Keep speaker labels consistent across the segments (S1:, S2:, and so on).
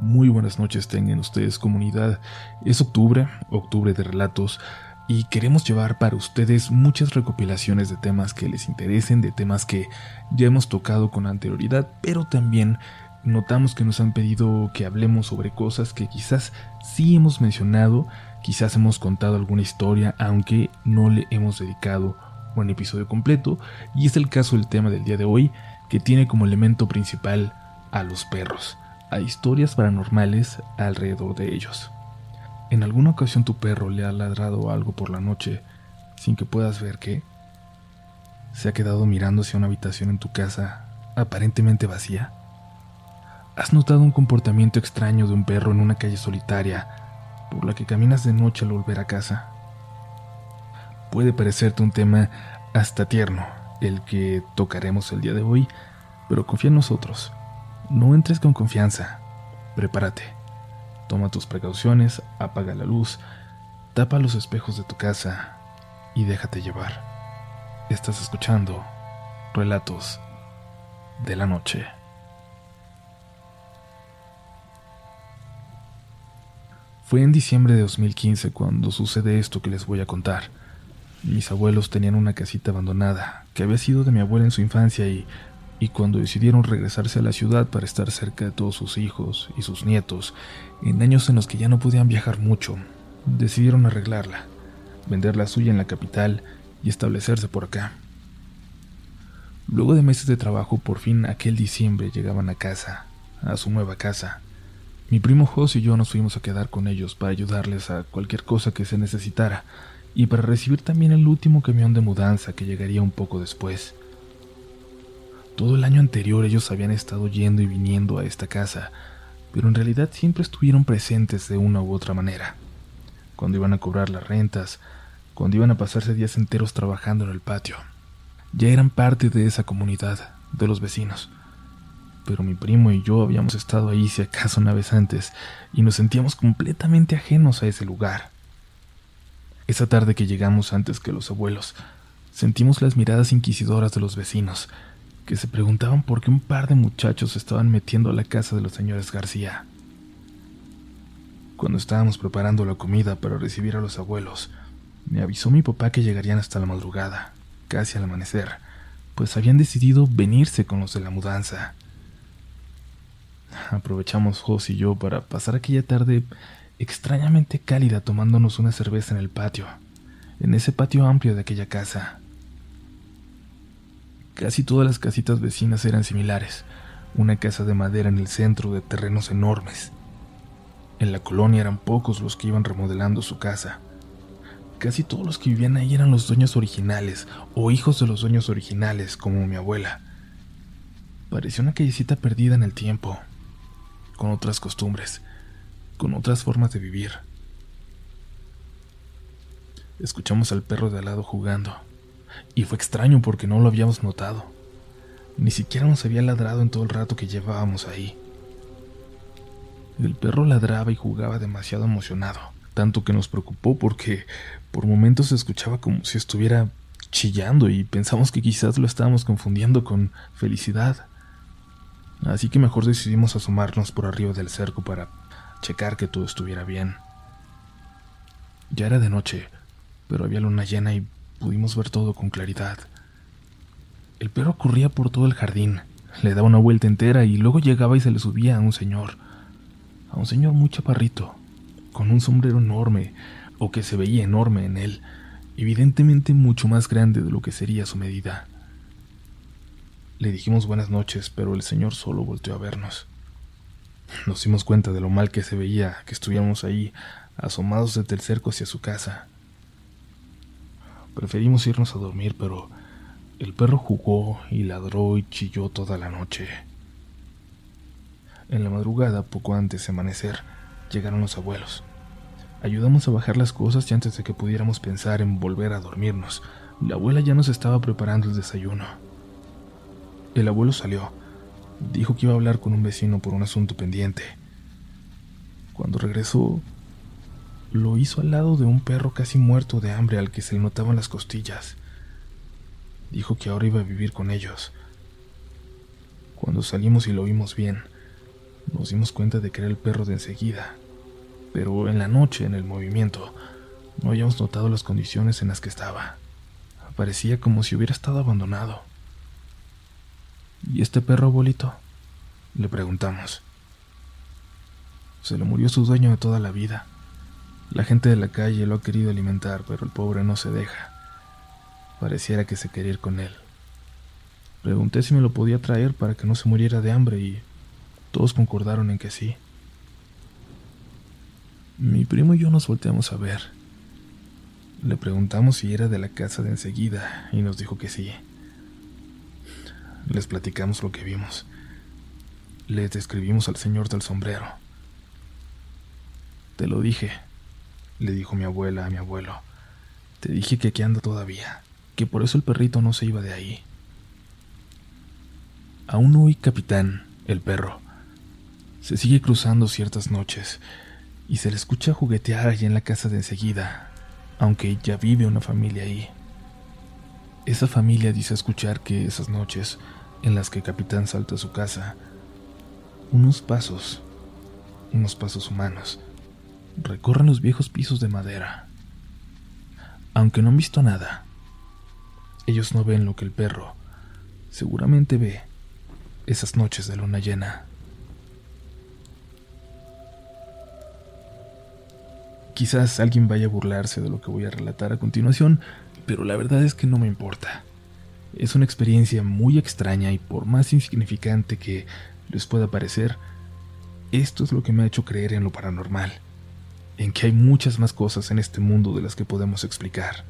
S1: Muy buenas noches tengan ustedes comunidad. Es octubre, octubre de relatos, y queremos llevar para ustedes muchas recopilaciones de temas que les interesen, de temas que ya hemos tocado con anterioridad, pero también notamos que nos han pedido que hablemos sobre cosas que quizás sí hemos mencionado, quizás hemos contado alguna historia, aunque no le hemos dedicado un episodio completo, y es el caso del tema del día de hoy, que tiene como elemento principal a los perros, a historias paranormales alrededor de ellos. ¿En alguna ocasión tu perro le ha ladrado algo por la noche sin que puedas ver qué? ¿Se ha quedado mirando hacia una habitación en tu casa aparentemente vacía? ¿Has notado un comportamiento extraño de un perro en una calle solitaria por la que caminas de noche al volver a casa? Puede parecerte un tema hasta tierno, el que tocaremos el día de hoy, pero confía en nosotros. No entres con confianza. Prepárate. Toma tus precauciones, apaga la luz, tapa los espejos de tu casa y déjate llevar. Estás escuchando Relatos de la Noche. Fue en diciembre de 2015 cuando sucede esto que les voy a contar. Mis abuelos tenían una casita abandonada que había sido de mi abuela en su infancia y, y cuando decidieron regresarse a la ciudad para estar cerca de todos sus hijos y sus nietos, en años en los que ya no podían viajar mucho, decidieron arreglarla, vender la suya en la capital y establecerse por acá. Luego de meses de trabajo, por fin aquel diciembre llegaban a casa, a su nueva casa. Mi primo Jos y yo nos fuimos a quedar con ellos para ayudarles a cualquier cosa que se necesitara y para recibir también el último camión de mudanza que llegaría un poco después. Todo el año anterior ellos habían estado yendo y viniendo a esta casa, pero en realidad siempre estuvieron presentes de una u otra manera. Cuando iban a cobrar las rentas, cuando iban a pasarse días enteros trabajando en el patio. Ya eran parte de esa comunidad, de los vecinos pero mi primo y yo habíamos estado ahí si acaso una vez antes y nos sentíamos completamente ajenos a ese lugar. Esa tarde que llegamos antes que los abuelos, sentimos las miradas inquisidoras de los vecinos, que se preguntaban por qué un par de muchachos estaban metiendo a la casa de los señores García. Cuando estábamos preparando la comida para recibir a los abuelos, me avisó mi papá que llegarían hasta la madrugada, casi al amanecer, pues habían decidido venirse con los de la mudanza. Aprovechamos Jos y yo para pasar aquella tarde extrañamente cálida tomándonos una cerveza en el patio, en ese patio amplio de aquella casa. Casi todas las casitas vecinas eran similares, una casa de madera en el centro de terrenos enormes. En la colonia eran pocos los que iban remodelando su casa. Casi todos los que vivían ahí eran los dueños originales o hijos de los dueños originales, como mi abuela. Parecía una callecita perdida en el tiempo, con otras costumbres, con otras formas de vivir. Escuchamos al perro de al lado jugando, y fue extraño porque no lo habíamos notado. Ni siquiera nos había ladrado en todo el rato que llevábamos ahí. El perro ladraba y jugaba demasiado emocionado, tanto que nos preocupó porque por momentos se escuchaba como si estuviera chillando y pensamos que quizás lo estábamos confundiendo con felicidad. Así que mejor decidimos asomarnos por arriba del cerco para checar que todo estuviera bien. Ya era de noche, pero había luna llena y pudimos ver todo con claridad. El perro corría por todo el jardín, le daba una vuelta entera y luego llegaba y se le subía a un señor, a un señor muy chaparrito, con un sombrero enorme, o que se veía enorme en él, evidentemente mucho más grande de lo que sería su medida. Le dijimos buenas noches, pero el señor solo volteó a vernos. Nos dimos cuenta de lo mal que se veía que estuviéramos ahí, asomados desde el cerco hacia su casa. Preferimos irnos a dormir, pero el perro jugó y ladró y chilló toda la noche. En la madrugada, poco antes de amanecer, llegaron los abuelos. Ayudamos a bajar las cosas y antes de que pudiéramos pensar en volver a dormirnos, la abuela ya nos estaba preparando el desayuno. El abuelo salió. Dijo que iba a hablar con un vecino por un asunto pendiente. Cuando regresó, lo hizo al lado de un perro casi muerto de hambre al que se le notaban las costillas. Dijo que ahora iba a vivir con ellos. Cuando salimos y lo vimos bien, nos dimos cuenta de que era el perro de enseguida, pero en la noche, en el movimiento, no habíamos notado las condiciones en las que estaba. Parecía como si hubiera estado abandonado. ¿Y este perro, abuelito? Le preguntamos. Se le murió su dueño de toda la vida. La gente de la calle lo ha querido alimentar, pero el pobre no se deja. Pareciera que se quería ir con él. Pregunté si me lo podía traer para que no se muriera de hambre y todos concordaron en que sí. Mi primo y yo nos volteamos a ver. Le preguntamos si era de la casa de enseguida y nos dijo que sí. Les platicamos lo que vimos. Les describimos al señor del sombrero. Te lo dije, le dijo mi abuela a mi abuelo. Te dije que aquí anda todavía, que por eso el perrito no se iba de ahí. Aún hoy, capitán, el perro, se sigue cruzando ciertas noches y se le escucha juguetear allí en la casa de enseguida, aunque ya vive una familia ahí. Esa familia dice escuchar que esas noches en las que capitán salta a su casa, unos pasos, unos pasos humanos, recorren los viejos pisos de madera. Aunque no han visto nada, ellos no ven lo que el perro seguramente ve esas noches de luna llena. Quizás alguien vaya a burlarse de lo que voy a relatar a continuación, pero la verdad es que no me importa. Es una experiencia muy extraña y por más insignificante que les pueda parecer, esto es lo que me ha hecho creer en lo paranormal, en que hay muchas más cosas en este mundo de las que podemos explicar.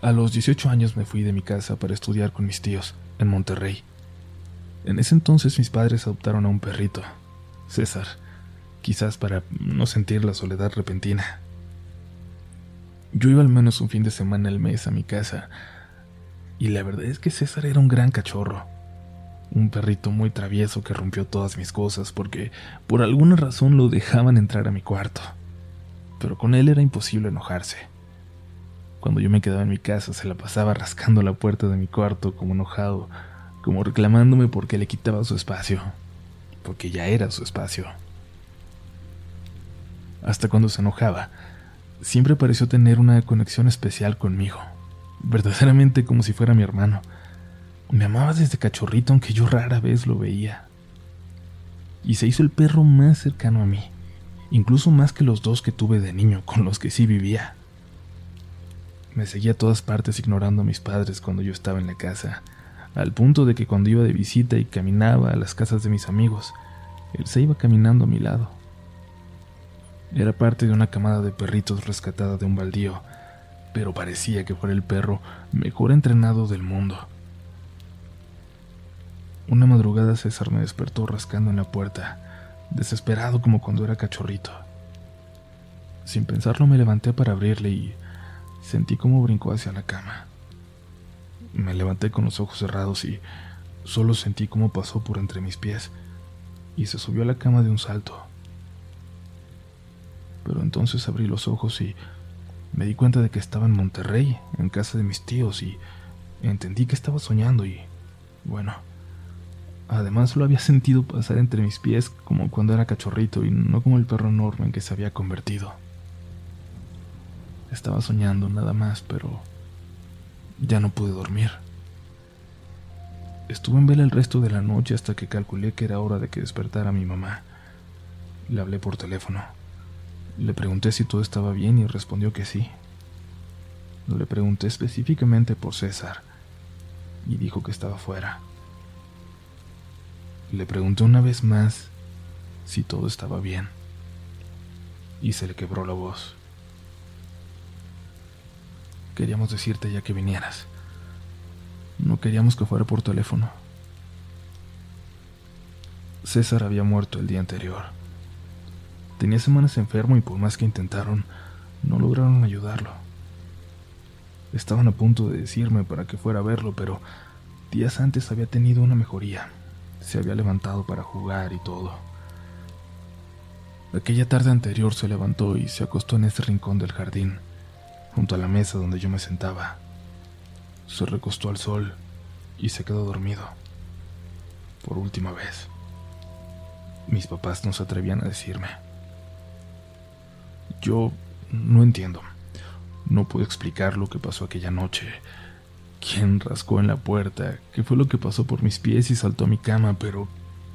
S1: A los 18 años me fui de mi casa para estudiar con mis tíos en Monterrey. En ese entonces mis padres adoptaron a un perrito, César, quizás para no sentir la soledad repentina. Yo iba al menos un fin de semana al mes a mi casa, y la verdad es que César era un gran cachorro, un perrito muy travieso que rompió todas mis cosas porque por alguna razón lo dejaban entrar a mi cuarto, pero con él era imposible enojarse. Cuando yo me quedaba en mi casa se la pasaba rascando la puerta de mi cuarto como enojado, como reclamándome porque le quitaba su espacio, porque ya era su espacio hasta cuando se enojaba, siempre pareció tener una conexión especial conmigo, verdaderamente como si fuera mi hermano. Me amaba desde cachorrito, aunque yo rara vez lo veía. Y se hizo el perro más cercano a mí, incluso más que los dos que tuve de niño, con los que sí vivía. Me seguía a todas partes ignorando a mis padres cuando yo estaba en la casa, al punto de que cuando iba de visita y caminaba a las casas de mis amigos, él se iba caminando a mi lado. Era parte de una camada de perritos rescatada de un baldío, pero parecía que fuera el perro mejor entrenado del mundo. Una madrugada César me despertó rascando en la puerta, desesperado como cuando era cachorrito. Sin pensarlo me levanté para abrirle y sentí como brincó hacia la cama. Me levanté con los ojos cerrados y solo sentí cómo pasó por entre mis pies y se subió a la cama de un salto pero entonces abrí los ojos y me di cuenta de que estaba en Monterrey, en casa de mis tíos, y entendí que estaba soñando y, bueno, Además lo había sentido pasar entre mis pies como cuando era cachorrito y no como el perro enorme en que se había convertido. Estaba soñando nada más, pero ya no pude dormir. Estuve en vela el resto de la noche hasta que calculé que era hora de que despertara mi mamá. Le hablé por teléfono. Le pregunté si todo estaba bien y respondió que sí. Le pregunté específicamente por César y dijo que estaba fuera. Le pregunté una vez más si todo estaba bien y se le quebró la voz. Queríamos decirte ya que vinieras. No queríamos que fuera por teléfono. César había muerto el día anterior. Tenía semanas enfermo y por más que intentaron, no lograron ayudarlo. Estaban a punto de decirme para que fuera a verlo, pero días antes había tenido una mejoría. Se había levantado para jugar y todo. Aquella tarde anterior se levantó y se acostó en ese rincón del jardín, junto a la mesa donde yo me sentaba. Se recostó al sol y se quedó dormido. Por última vez. Mis papás no se atrevían a decirme. Yo no entiendo. No puedo explicar lo que pasó aquella noche. ¿Quién rascó en la puerta? ¿Qué fue lo que pasó por mis pies y saltó a mi cama? Pero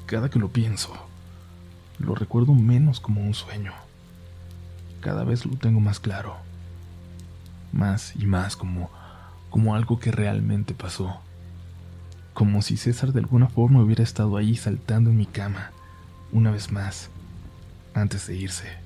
S1: cada que lo pienso, lo recuerdo menos como un sueño. Cada vez lo tengo más claro. Más y más como, como algo que realmente pasó. Como si César de alguna forma hubiera estado ahí saltando en mi cama, una vez más, antes de irse.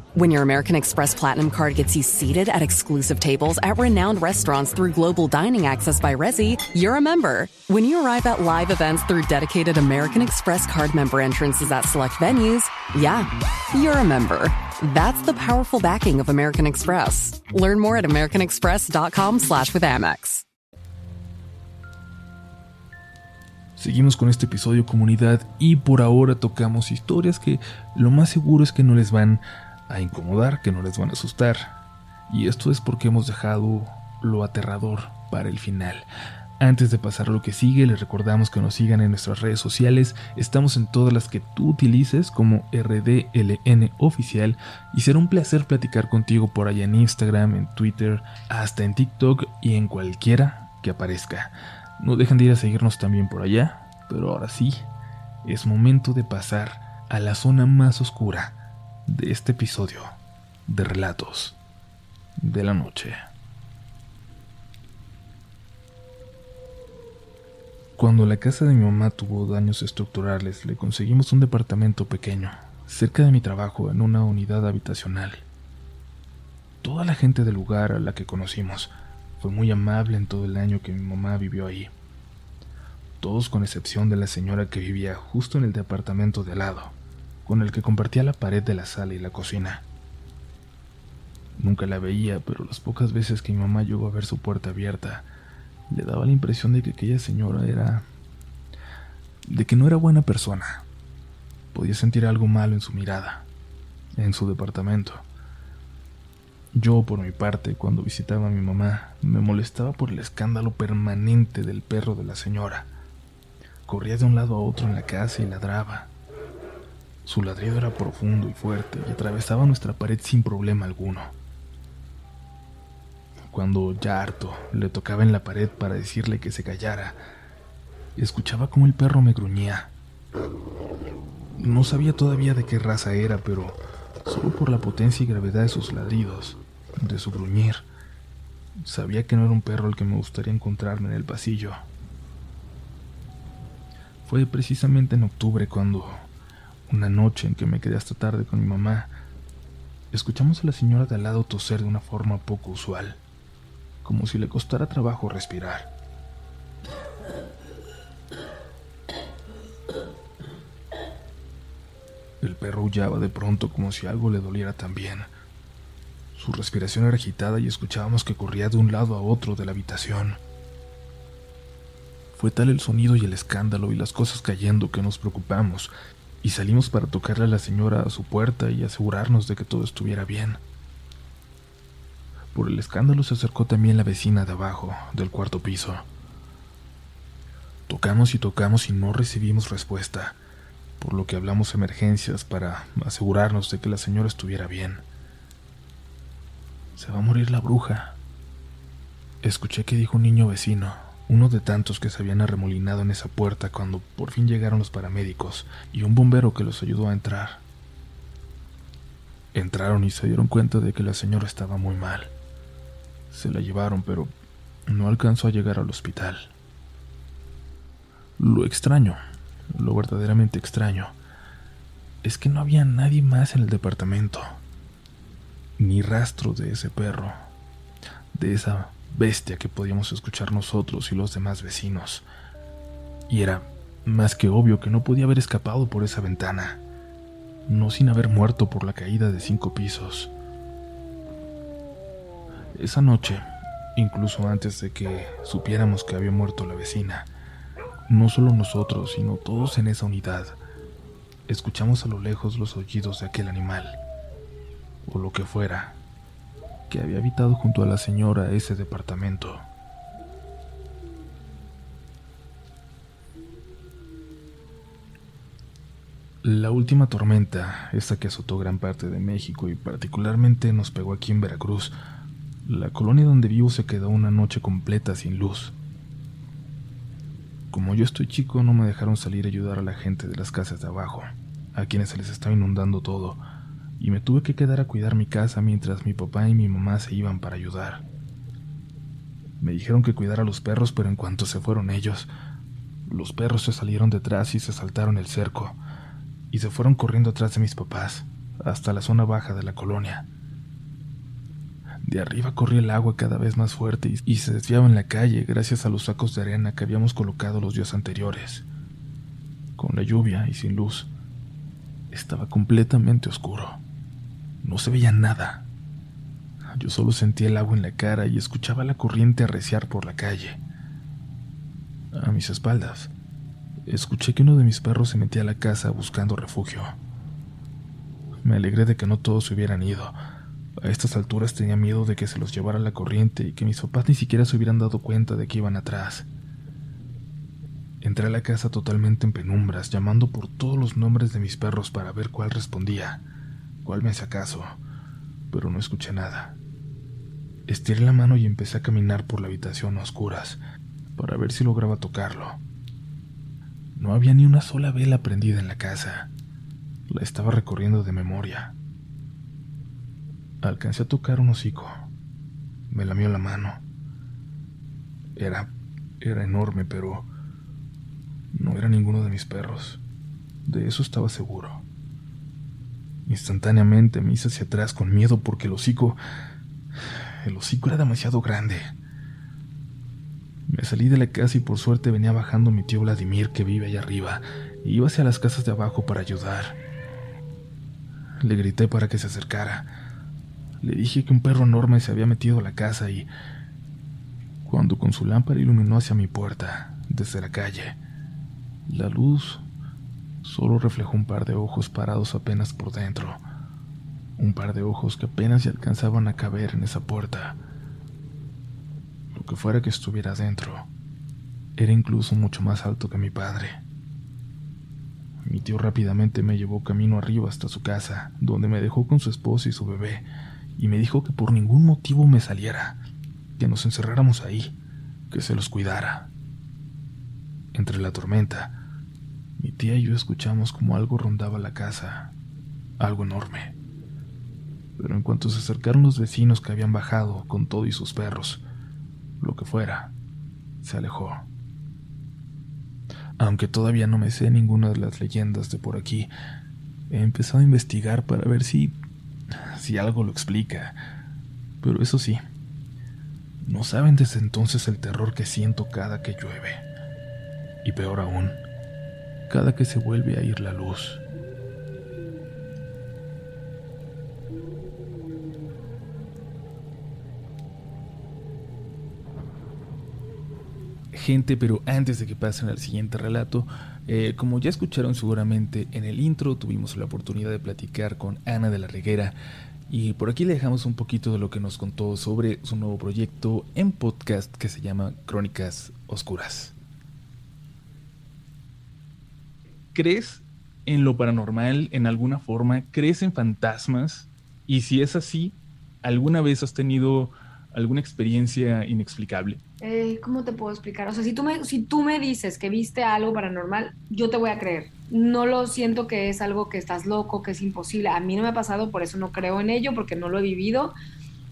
S2: When your American Express Platinum Card gets you seated at exclusive tables at renowned restaurants through global dining access by Resi, you're a member. When you arrive at live events through dedicated American Express card member entrances at select venues, yeah, you're a member. That's the powerful backing of American Express. Learn more at americanexpress.com slash with Amex.
S1: Seguimos con este episodio comunidad y por ahora tocamos historias que lo más seguro es que no les van a incomodar, que no les van a asustar. Y esto es porque hemos dejado lo aterrador para el final. Antes de pasar a lo que sigue, les recordamos que nos sigan en nuestras redes sociales. Estamos en todas las que tú utilices como RDLN oficial y será un placer platicar contigo por allá en Instagram, en Twitter, hasta en TikTok y en cualquiera que aparezca. No dejen de ir a seguirnos también por allá, pero ahora sí, es momento de pasar a la zona más oscura de este episodio de Relatos de la Noche. Cuando la casa de mi mamá tuvo daños estructurales, le conseguimos un departamento pequeño, cerca de mi trabajo, en una unidad habitacional. Toda la gente del lugar a la que conocimos fue muy amable en todo el año que mi mamá vivió ahí. Todos con excepción de la señora que vivía justo en el departamento de al lado, con el que compartía la pared de la sala y la cocina. Nunca la veía, pero las pocas veces que mi mamá llegó a ver su puerta abierta, le daba la impresión de que aquella señora era... de que no era buena persona. Podía sentir algo malo en su mirada, en su departamento. Yo, por mi parte, cuando visitaba a mi mamá, me molestaba por el escándalo permanente del perro de la señora. Corría de un lado a otro en la casa y ladraba. Su ladrido era profundo y fuerte y atravesaba nuestra pared sin problema alguno. Cuando, ya harto, le tocaba en la pared para decirle que se callara, escuchaba como el perro me gruñía. No sabía todavía de qué raza era, pero solo por la potencia y gravedad de sus ladridos, de su gruñir, sabía que no era un perro el que me gustaría encontrarme en el pasillo. Fue precisamente en octubre cuando, una noche en que me quedé hasta tarde con mi mamá, escuchamos a la señora de al lado toser de una forma poco usual como si le costara trabajo respirar. El perro aullaba de pronto como si algo le doliera también. Su respiración era agitada y escuchábamos que corría de un lado a otro de la habitación. Fue tal el sonido y el escándalo y las cosas cayendo que nos preocupamos y salimos para tocarle a la señora a su puerta y asegurarnos de que todo estuviera bien. Por el escándalo se acercó también la vecina de abajo, del cuarto piso. Tocamos y tocamos y no recibimos respuesta, por lo que hablamos emergencias para asegurarnos de que la señora estuviera bien. Se va a morir la bruja. Escuché que dijo un niño vecino, uno de tantos que se habían arremolinado en esa puerta cuando por fin llegaron los paramédicos y un bombero que los ayudó a entrar. Entraron y se dieron cuenta de que la señora estaba muy mal. Se la llevaron, pero no alcanzó a llegar al hospital. Lo extraño, lo verdaderamente extraño, es que no había nadie más en el departamento, ni rastro de ese perro, de esa bestia que podíamos escuchar nosotros y los demás vecinos. Y era más que obvio que no podía haber escapado por esa ventana, no sin haber muerto por la caída de cinco pisos. Esa noche, incluso antes de que supiéramos que había muerto la vecina, no solo nosotros, sino todos en esa unidad, escuchamos a lo lejos los aullidos de aquel animal, o lo que fuera, que había habitado junto a la señora ese departamento. La última tormenta, esa que azotó gran parte de México y particularmente nos pegó aquí en Veracruz, la colonia donde vivo se quedó una noche completa sin luz. Como yo estoy chico, no me dejaron salir a ayudar a la gente de las casas de abajo, a quienes se les estaba inundando todo, y me tuve que quedar a cuidar mi casa mientras mi papá y mi mamá se iban para ayudar. Me dijeron que cuidara a los perros, pero en cuanto se fueron ellos, los perros se salieron detrás y se saltaron el cerco, y se fueron corriendo atrás de mis papás, hasta la zona baja de la colonia. De arriba corría el agua cada vez más fuerte y se desviaba en la calle gracias a los sacos de arena que habíamos colocado los días anteriores. Con la lluvia y sin luz, estaba completamente oscuro. No se veía nada. Yo solo sentía el agua en la cara y escuchaba la corriente arreciar por la calle. A mis espaldas, escuché que uno de mis perros se metía a la casa buscando refugio. Me alegré de que no todos se hubieran ido. A estas alturas tenía miedo de que se los llevara la corriente y que mis papás ni siquiera se hubieran dado cuenta de que iban atrás. Entré a la casa totalmente en penumbras, llamando por todos los nombres de mis perros para ver cuál respondía cuál me caso, pero no escuché nada. Estiré la mano y empecé a caminar por la habitación a oscuras para ver si lograba tocarlo. No había ni una sola vela prendida en la casa. La estaba recorriendo de memoria. Alcancé a tocar un hocico. Me lamió la mano. Era. era enorme, pero. no era ninguno de mis perros. De eso estaba seguro. Instantáneamente me hice hacia atrás con miedo porque el hocico... El hocico era demasiado grande. Me salí de la casa y por suerte venía bajando mi tío Vladimir que vive allá arriba y iba hacia las casas de abajo para ayudar. Le grité para que se acercara. Le dije que un perro enorme se había metido a la casa y... Cuando con su lámpara iluminó hacia mi puerta, desde la calle, la luz solo reflejó un par de ojos parados apenas por dentro, un par de ojos que apenas se alcanzaban a caber en esa puerta. Lo que fuera que estuviera dentro, era incluso mucho más alto que mi padre. Mi tío rápidamente me llevó camino arriba hasta su casa, donde me dejó con su esposa y su bebé, y me dijo que por ningún motivo me saliera, que nos encerráramos ahí, que se los cuidara. Entre la tormenta, mi tía y yo escuchamos como algo rondaba la casa, algo enorme. Pero en cuanto se acercaron los vecinos que habían bajado con todo y sus perros, lo que fuera, se alejó. Aunque todavía no me sé ninguna de las leyendas de por aquí, he empezado a investigar para ver si si algo lo explica. Pero eso sí, no saben desde entonces el terror que siento cada que llueve. Y peor aún, cada que se vuelve a ir la luz. Gente, pero antes de que pasen al siguiente relato, eh, como ya escucharon seguramente en el intro, tuvimos la oportunidad de platicar con Ana de la Reguera y por aquí le dejamos un poquito de lo que nos contó sobre su nuevo proyecto en podcast que se llama Crónicas Oscuras. ¿Crees en lo paranormal en alguna forma? ¿Crees en fantasmas? Y si es así, ¿alguna vez has tenido alguna experiencia inexplicable?
S3: Eh, ¿Cómo te puedo explicar? O sea, si tú, me, si tú me dices que viste algo paranormal, yo te voy a creer. No lo siento que es algo que estás loco, que es imposible. A mí no me ha pasado, por eso no creo en ello, porque no lo he vivido.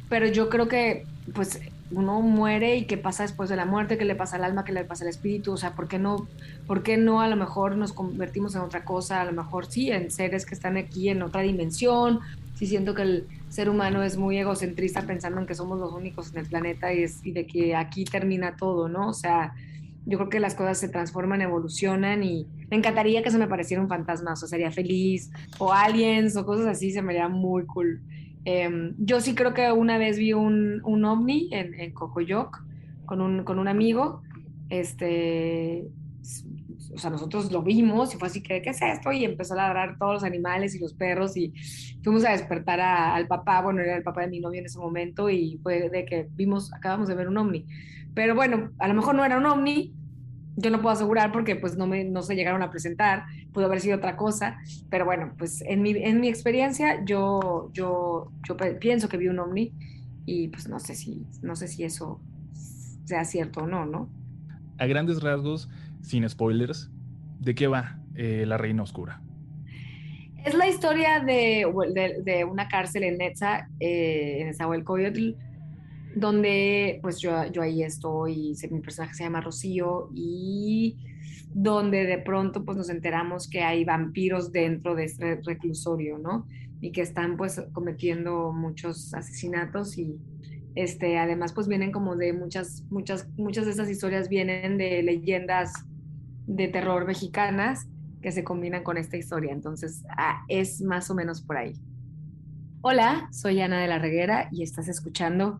S3: Pero yo creo que, pues, uno muere y qué pasa después de la muerte, qué le pasa al alma, qué le pasa al espíritu. O sea, ¿por qué no, por qué no a lo mejor nos convertimos en otra cosa? A lo mejor sí, en seres que están aquí en otra dimensión. Sí siento que el ser humano es muy egocentrista pensando en que somos los únicos en el planeta y, es, y de que aquí termina todo, ¿no? O sea, yo creo que las cosas se transforman, evolucionan y me encantaría que se me pareciera un fantasma, o sería feliz, o aliens, o cosas así, se me haría muy cool. Em, yo sí creo que una vez vi un, un ovni en, en Cocoyoc con un, con un amigo, este, o sea, nosotros lo vimos y fue así que, ¿qué es esto? Y empezó a ladrar todos los animales y los perros y fuimos a despertar al papá, bueno, era el papá de mi novio en ese momento y fue de que vimos, acabamos de ver un ovni. Pero bueno, a lo mejor no era un ovni, yo no puedo asegurar porque pues no, me, no se llegaron a presentar, pudo haber sido otra cosa, pero bueno, pues en mi, en mi experiencia yo, yo, yo pienso que vi un ovni y pues no sé si, no sé si eso sea cierto o no, ¿no?
S1: A grandes rasgos, sin spoilers, ¿de qué va eh, La Reina Oscura?
S3: Es la historia de, de, de una cárcel en Netza, eh, en Nezahualcóyotl, donde pues yo, yo ahí estoy, mi personaje se llama Rocío y donde de pronto pues nos enteramos que hay vampiros dentro de este reclusorio, ¿no? Y que están pues cometiendo muchos asesinatos y este además pues vienen como de muchas muchas muchas de esas historias vienen de leyendas de terror mexicanas que se combinan con esta historia, entonces ah, es más o menos por ahí. Hola, soy Ana de la Reguera y estás escuchando